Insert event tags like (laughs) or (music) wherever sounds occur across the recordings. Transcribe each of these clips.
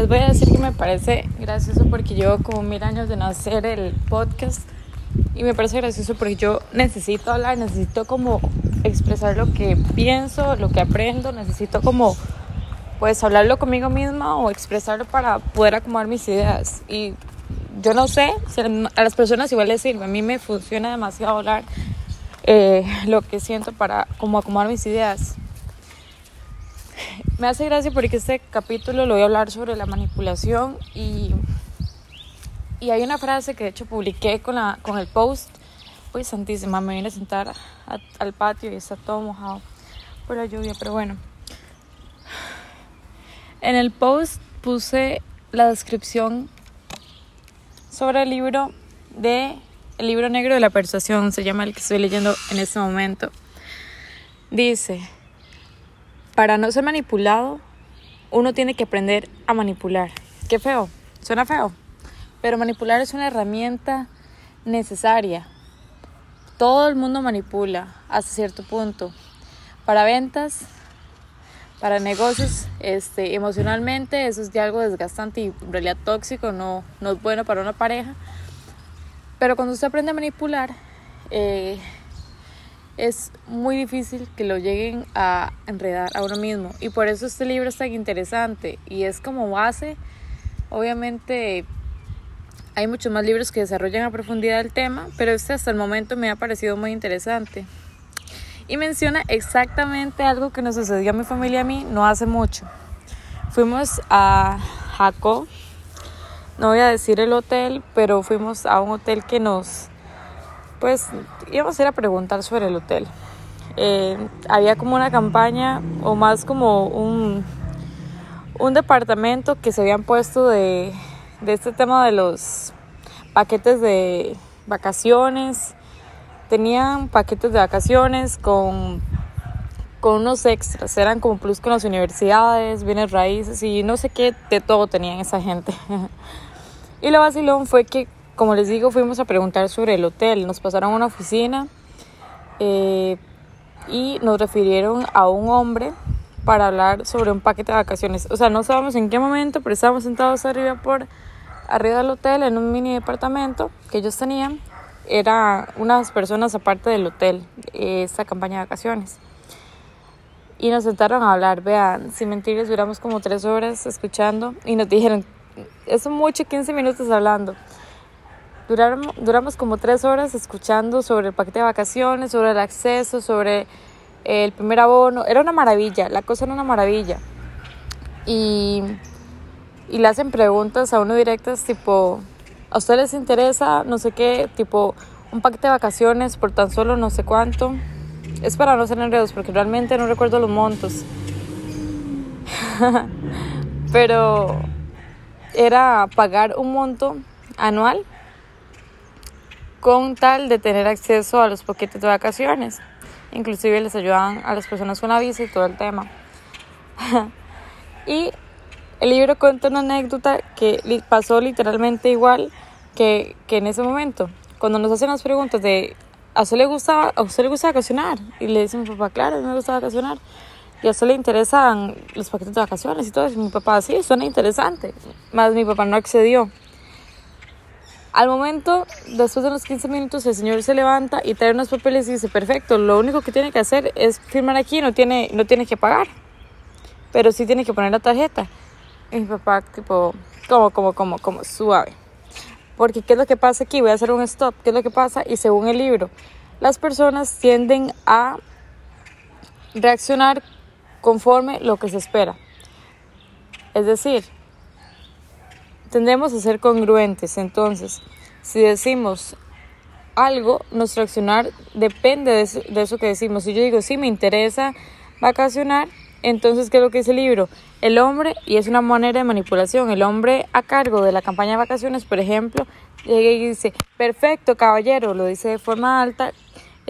les voy a decir que me parece gracioso porque llevo como mil años de no hacer el podcast y me parece gracioso porque yo necesito hablar, necesito como expresar lo que pienso, lo que aprendo, necesito como pues hablarlo conmigo misma o expresarlo para poder acomodar mis ideas y yo no sé a las personas igual les sirve, a mí me funciona demasiado hablar eh, lo que siento para como acomodar mis ideas. Me hace gracia porque este capítulo lo voy a hablar sobre la manipulación y, y hay una frase que de hecho publiqué con, la, con el post. Uy, santísima, me vine a sentar al patio y está todo mojado por la lluvia, pero bueno. En el post puse la descripción sobre el libro de el libro negro de la persuasión, se llama el que estoy leyendo en este momento. Dice, para no ser manipulado, uno tiene que aprender a manipular. Qué feo, suena feo, pero manipular es una herramienta necesaria. Todo el mundo manipula hasta cierto punto. Para ventas, para negocios, este, emocionalmente, eso es de algo desgastante y en realidad tóxico, no, no es bueno para una pareja. Pero cuando usted aprende a manipular, eh, es muy difícil que lo lleguen a enredar a uno mismo. Y por eso este libro es tan interesante y es como base, obviamente hay muchos más libros que desarrollan a profundidad el tema, pero este hasta el momento me ha parecido muy interesante. Y menciona exactamente algo que nos sucedió a mi familia y a mí no hace mucho. Fuimos a Jaco, no voy a decir el hotel, pero fuimos a un hotel que nos pues íbamos a ir a preguntar sobre el hotel. Eh, había como una campaña o más como un, un departamento que se habían puesto de, de este tema de los paquetes de vacaciones. Tenían paquetes de vacaciones con, con unos extras, eran como plus con las universidades, bienes raíces y no sé qué de todo tenían esa gente. (laughs) y lo vacilón fue que como les digo, fuimos a preguntar sobre el hotel. Nos pasaron a una oficina eh, y nos refirieron a un hombre para hablar sobre un paquete de vacaciones. O sea, no sabemos en qué momento, pero estábamos sentados arriba por arriba del hotel en un mini departamento que ellos tenían. Era unas personas aparte del hotel, esta campaña de vacaciones. Y nos sentaron a hablar, vean, sin mentirles, duramos como tres horas escuchando y nos dijeron, eso mucho, 15 minutos hablando. Duramos, duramos como tres horas escuchando sobre el paquete de vacaciones, sobre el acceso, sobre el primer abono. Era una maravilla, la cosa era una maravilla. Y, y le hacen preguntas a uno directas tipo, ¿a usted les interesa no sé qué? Tipo, un paquete de vacaciones por tan solo no sé cuánto. Es para no ser enredos porque realmente no recuerdo los montos. (laughs) Pero era pagar un monto anual con tal de tener acceso a los paquetes de vacaciones. Inclusive les ayudaban a las personas con la visa y todo el tema. (laughs) y el libro cuenta una anécdota que pasó literalmente igual que, que en ese momento. Cuando nos hacen las preguntas de ¿a usted le gusta, a usted le gusta vacacionar? Y le dicen papá, claro, me gusta vacacionar. Y a usted le interesan los paquetes de vacaciones y todo eso. Y mi papá, sí, suena interesante. Más mi papá no accedió. Al momento, después de los 15 minutos, el señor se levanta y trae unos papeles y dice, perfecto, lo único que tiene que hacer es firmar aquí, no tiene, no tiene que pagar, pero sí tiene que poner la tarjeta. Y mi papá, tipo, como, como, como, como, suave. Porque, ¿qué es lo que pasa aquí? Voy a hacer un stop. ¿Qué es lo que pasa? Y según el libro, las personas tienden a reaccionar conforme lo que se espera. Es decir, tendemos a ser congruentes. Entonces, si decimos algo, nuestro accionar depende de eso, que decimos. Si yo digo, sí, me interesa vacacionar, entonces, ¿qué es lo que dice el libro? El hombre, y es una manera de manipulación, el hombre a cargo de la campaña de vacaciones, por ejemplo, llega y dice, perfecto, caballero, lo dice de forma alta,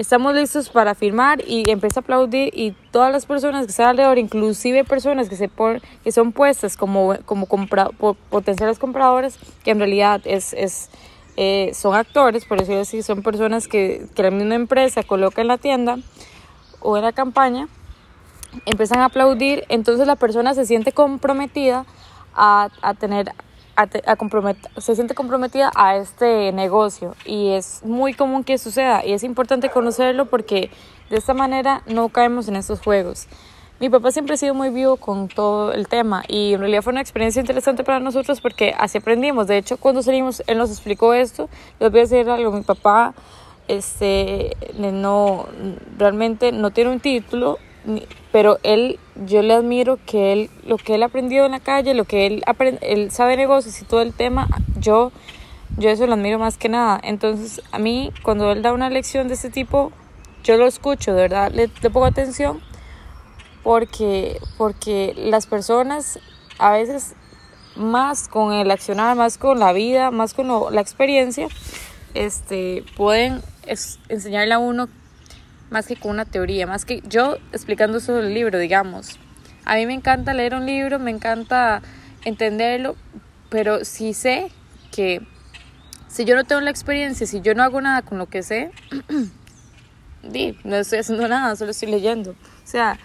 estamos listos para firmar y empieza a aplaudir y todas las personas que están alrededor, inclusive personas que, se por, que son puestas como, como compra, potenciales compradores, que en realidad es, es, eh, son actores, por decirlo así, son personas que, que la misma empresa coloca en la tienda o en la campaña, empiezan a aplaudir, entonces la persona se siente comprometida a, a tener a, a se siente comprometida a este negocio y es muy común que suceda y es importante conocerlo porque de esta manera no caemos en estos juegos. Mi papá siempre ha sido muy vivo con todo el tema y en realidad fue una experiencia interesante para nosotros porque así aprendimos. De hecho, cuando salimos, él nos explicó esto. Les voy a decir algo, mi papá este, no, realmente no tiene un título, pero él, yo le admiro que él, lo que él ha aprendido en la calle, lo que él, aprende, él sabe negocios y todo el tema, yo, yo eso lo admiro más que nada. Entonces, a mí, cuando él da una lección de este tipo, yo lo escucho, de verdad, le, le pongo atención porque, porque las personas a veces más con el accionar, más con la vida, más con la experiencia, este, pueden enseñarle a uno más que con una teoría, más que yo explicando sobre el libro, digamos. A mí me encanta leer un libro, me encanta entenderlo, pero si sé que si yo no tengo la experiencia, si yo no hago nada con lo que sé, (clears throat) no estoy haciendo nada, solo estoy leyendo. O sea,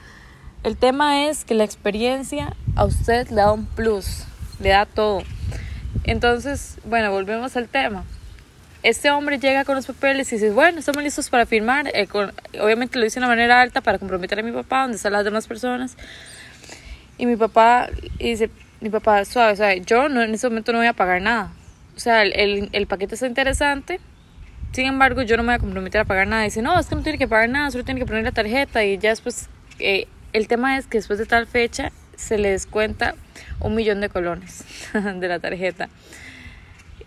el tema es que la experiencia a usted le da un plus, le da todo. Entonces, bueno, volvemos al tema. Este hombre llega con los papeles y dice, bueno, estamos listos para firmar. Eh, obviamente lo dice de una manera alta para comprometer a mi papá, donde están las demás personas. Y mi papá dice, mi papá, suave, o sea, yo no, en ese momento no voy a pagar nada. O sea, el, el, paquete está interesante, sin embargo, yo no me voy a comprometer a pagar nada. Dice, no, es que no tiene que pagar nada, solo tiene que poner la tarjeta y ya después eh, el tema es que después de tal fecha se le descuenta un millón de colones (laughs) de la tarjeta.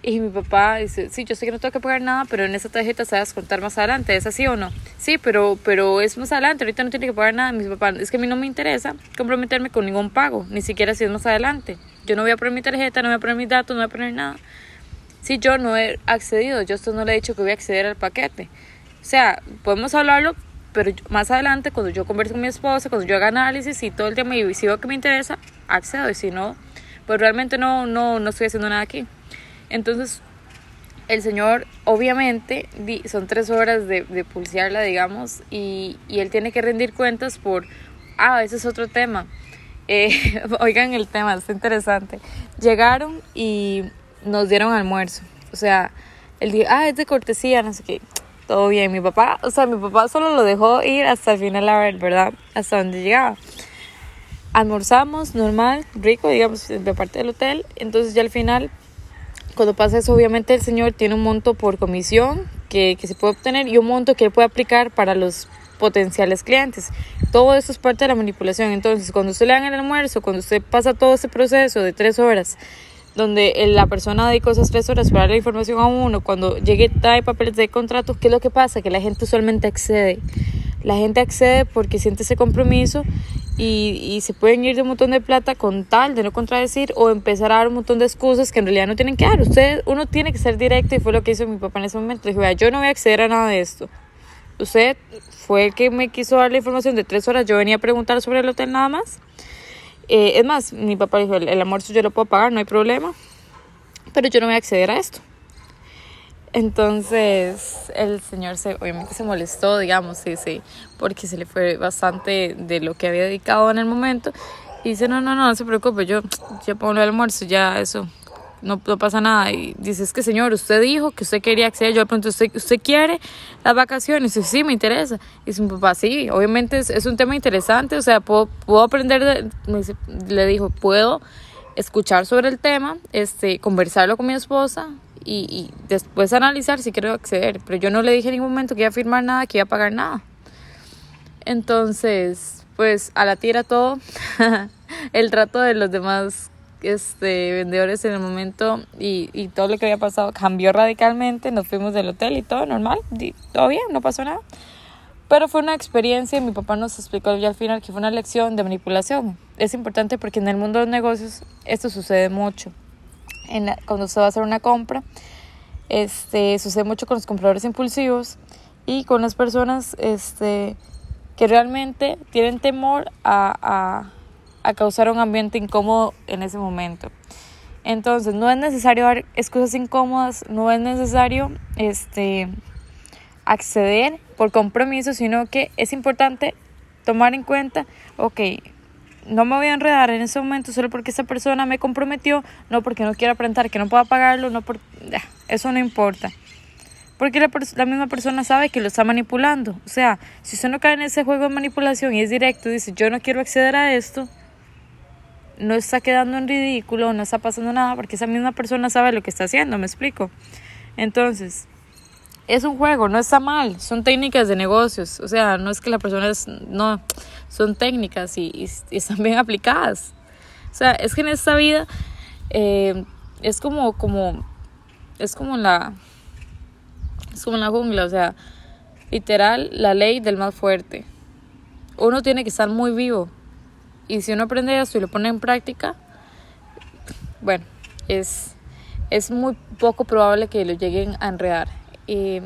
Y mi papá dice, sí, yo sé que no tengo que pagar nada, pero en esa tarjeta se va a descontar más adelante, ¿es así o no? Sí, pero, pero es más adelante, ahorita no tiene que pagar nada. Mi papá, es que a mí no me interesa comprometerme con ningún pago, ni siquiera si es más adelante. Yo no voy a poner mi tarjeta, no voy a poner mis datos, no voy a poner nada. Si yo no he accedido, yo esto no le he dicho que voy a acceder al paquete. O sea, podemos hablarlo, pero más adelante, cuando yo converso con mi esposa, cuando yo haga análisis y todo el tema y si veo que me interesa, accedo y si no, pues realmente no, no, no estoy haciendo nada aquí. Entonces, el señor, obviamente, son tres horas de, de pulsearla, digamos, y, y, él tiene que rendir cuentas por, ah, ese es otro tema. (laughs) Eh, oigan el tema, está interesante. Llegaron y nos dieron almuerzo. O sea, él dijo, ah, es de cortesía, no sé qué todo bien. Mi papá, o sea, mi papá solo lo dejó ir hasta el final, a ver, ¿verdad? Hasta donde llegaba. Almorzamos normal, rico, digamos, de parte del hotel. Entonces ya al final, cuando pasa eso, obviamente el señor tiene un monto por comisión que, que se puede obtener y un monto que él puede aplicar para los potenciales clientes. Todo eso es parte de la manipulación. Entonces, cuando usted le dan el almuerzo, cuando usted pasa todo ese proceso de tres horas donde la persona dedicó esas tres horas para darle información a uno, cuando llegue trae papeles de contrato, ¿qué es lo que pasa? Que la gente usualmente accede. La gente accede porque siente ese compromiso y, y, se pueden ir de un montón de plata con tal de no contradecir o empezar a dar un montón de excusas que en realidad no tienen que dar. Usted, uno tiene que ser directo y fue lo que hizo mi papá en ese momento. Dijo, yo no voy a acceder a nada de esto. Usted fue el que me quiso dar la información de tres horas. Yo venía a preguntar sobre el hotel nada más. Eh, es más, mi papá dijo, el, almuerzo yo lo puedo pagar, no hay problema, pero yo no voy a acceder a esto. Entonces el señor se, obviamente se molestó, digamos, sí, sí, porque se le fue bastante de lo que había dedicado en el momento. Y dice, no, no, no, no se preocupe, yo ya pongo el almuerzo, ya eso, no, no, pasa nada. Y dice, es que señor, usted dijo que usted quería acceder. Yo le pregunto, ¿usted, usted quiere las vacaciones? Y dice, sí, me interesa. Y dice, papá, sí, obviamente es, es un tema interesante. O sea, puedo, puedo aprender, le dijo, puedo escuchar sobre el tema, este, conversarlo con mi esposa y, y después analizar si quiero acceder. Pero yo no le dije en ningún momento que iba a firmar nada, que iba a pagar nada. Entonces, pues a la tira todo. (laughs) el trato de los demás este, vendedores en el momento y, y todo lo que había pasado cambió radicalmente. Nos fuimos del hotel y todo normal, todo bien, no pasó nada. Pero fue una experiencia y mi papá nos explicó ya al final que fue una lección de manipulación. Es importante porque en el mundo de los negocios esto sucede mucho. En cuando se va a hacer una compra, este, sucede mucho con los compradores impulsivos y con las personas este, que realmente tienen temor a a causar un ambiente incómodo en ese momento. Entonces, no es necesario dar excusas incómodas, no es necesario este, acceder por compromiso, sino que es importante tomar en cuenta, ok, no me voy a enredar en ese momento solo porque esa persona me comprometió, no porque no quiera aparentar que no pueda pagarlo, no por, eso no importa. Porque la, la, misma persona sabe que lo está manipulando. O sea, si usted no cae en ese juego de manipulación y es directo dice yo no quiero acceder a esto, no está quedando en ridículo, no está pasando nada porque esa misma persona sabe lo que está haciendo, me explico. Entonces, es un juego, no está mal, son técnicas de negocios, o sea, no es que la persona es, no, son técnicas y, están bien aplicadas. O sea, es que en esta vida eh, es como, como, es como la, es como la jungla, o sea, literal, la ley del más fuerte. Uno tiene que estar muy vivo. Y si uno aprende esto y lo pone en práctica, bueno, es, es muy poco probable que lo lleguen a enredar. Y,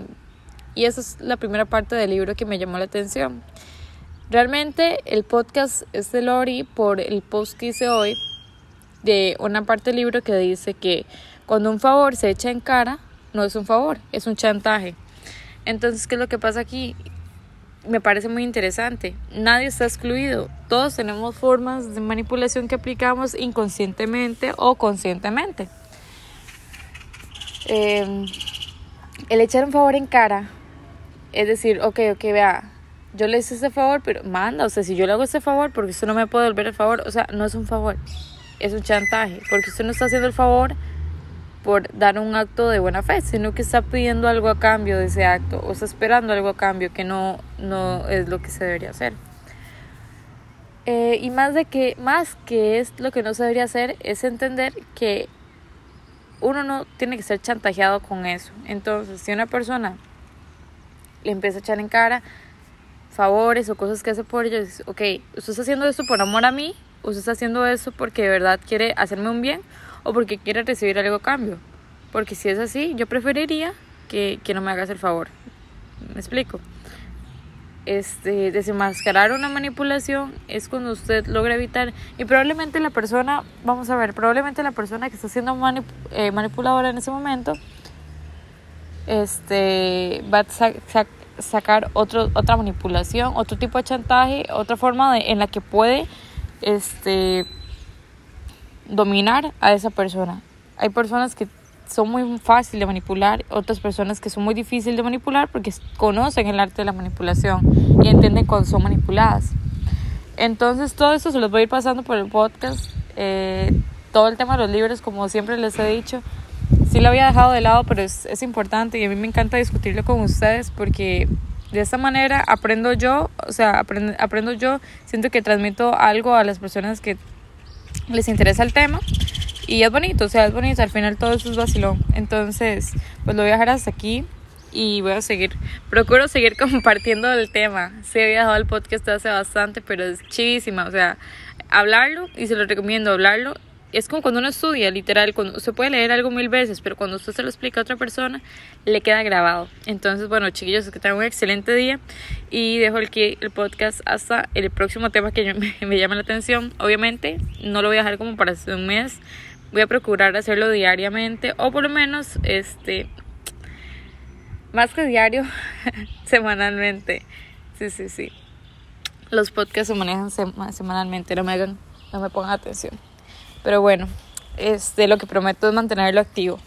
esa es la primera parte del libro que me llamó la atención. Realmente el podcast es de Lori por el post que hice hoy de una parte del libro que dice que cuando un favor se echa en cara, no es un favor, es un chantaje. Entonces, ¿qué es lo que pasa aquí? Me parece muy interesante. Nadie está excluido. Todos tenemos formas de manipulación que aplicamos inconscientemente o conscientemente. Em, el echar un favor en cara es decir, ok, ok, vea, yo le hice ese favor, pero manda, o sea, si yo le hago ese favor, porque usted no me puede devolver el favor, o sea, no es un favor, es un chantaje, porque usted no está haciendo el favor por dar un acto de buena fe, sino que está pidiendo algo a cambio de ese acto, o está esperando algo a cambio que no, no es lo que se debería hacer. Eh, y más de que, más que es lo que no se debería hacer, es entender que uno no tiene que ser chantajeado con eso. Entonces, si una persona le empieza a echar en cara, favores o cosas que hace por ellos, ok, usted está haciendo esto por amor a mí, usted está haciendo eso porque de verdad quiere hacerme un bien o porque quiere recibir algo a cambio. Porque si es así, yo preferiría que, que no me hagas el favor. ¿Me explico? Este, desenmascarar una manipulación es cuando usted logra evitar y probablemente la persona, vamos a ver, probablemente la persona que está siendo eh, manipuladora en ese momento este va a sacar otro, otra manipulación, otro tipo de chantaje, otra forma de, en la que puede este, dominar a esa persona. Hay personas que son muy fáciles de manipular, otras personas que son muy difíciles de manipular porque conocen el arte de la manipulación y entienden cuando son manipuladas. Entonces todo esto se los voy a ir pasando por el podcast. Eh, todo el tema de los libros, como siempre les he dicho, sí lo había dejado de lado, pero es, es importante y a mí me encanta discutirlo con ustedes porque de esta manera aprendo yo, o sea, aprendo, aprendo yo, siento que transmito algo a las personas que les interesa el tema y es bonito, o sea, es bonito, al final todo eso es vacilón. Entonces, pues lo voy a dejar hasta aquí y voy a seguir, procuro seguir (laughs) compartiendo el tema. Sí, había dejado el podcast hace bastante, pero es chivísima, o sea, hablarlo y se lo recomiendo hablarlo es como cuando uno estudia, literal, cuando se puede leer algo mil veces, pero cuando usted se lo explica a otra persona, le queda grabado. Entonces, bueno, chiquillos, que tengan un excelente día y dejo aquí el podcast hasta el próximo tema que (laughs) me, me llama la atención. Obviamente, no lo voy a dejar como para hace un mes. Voy a procurar hacerlo diariamente o por lo menos, este, más que diario, (laughs) semanalmente. Sí, sí, sí. Los podcasts se manejan semanalmente, no me hagan, no me pongan atención. Pero bueno, este, lo que prometo es mantenerlo activo.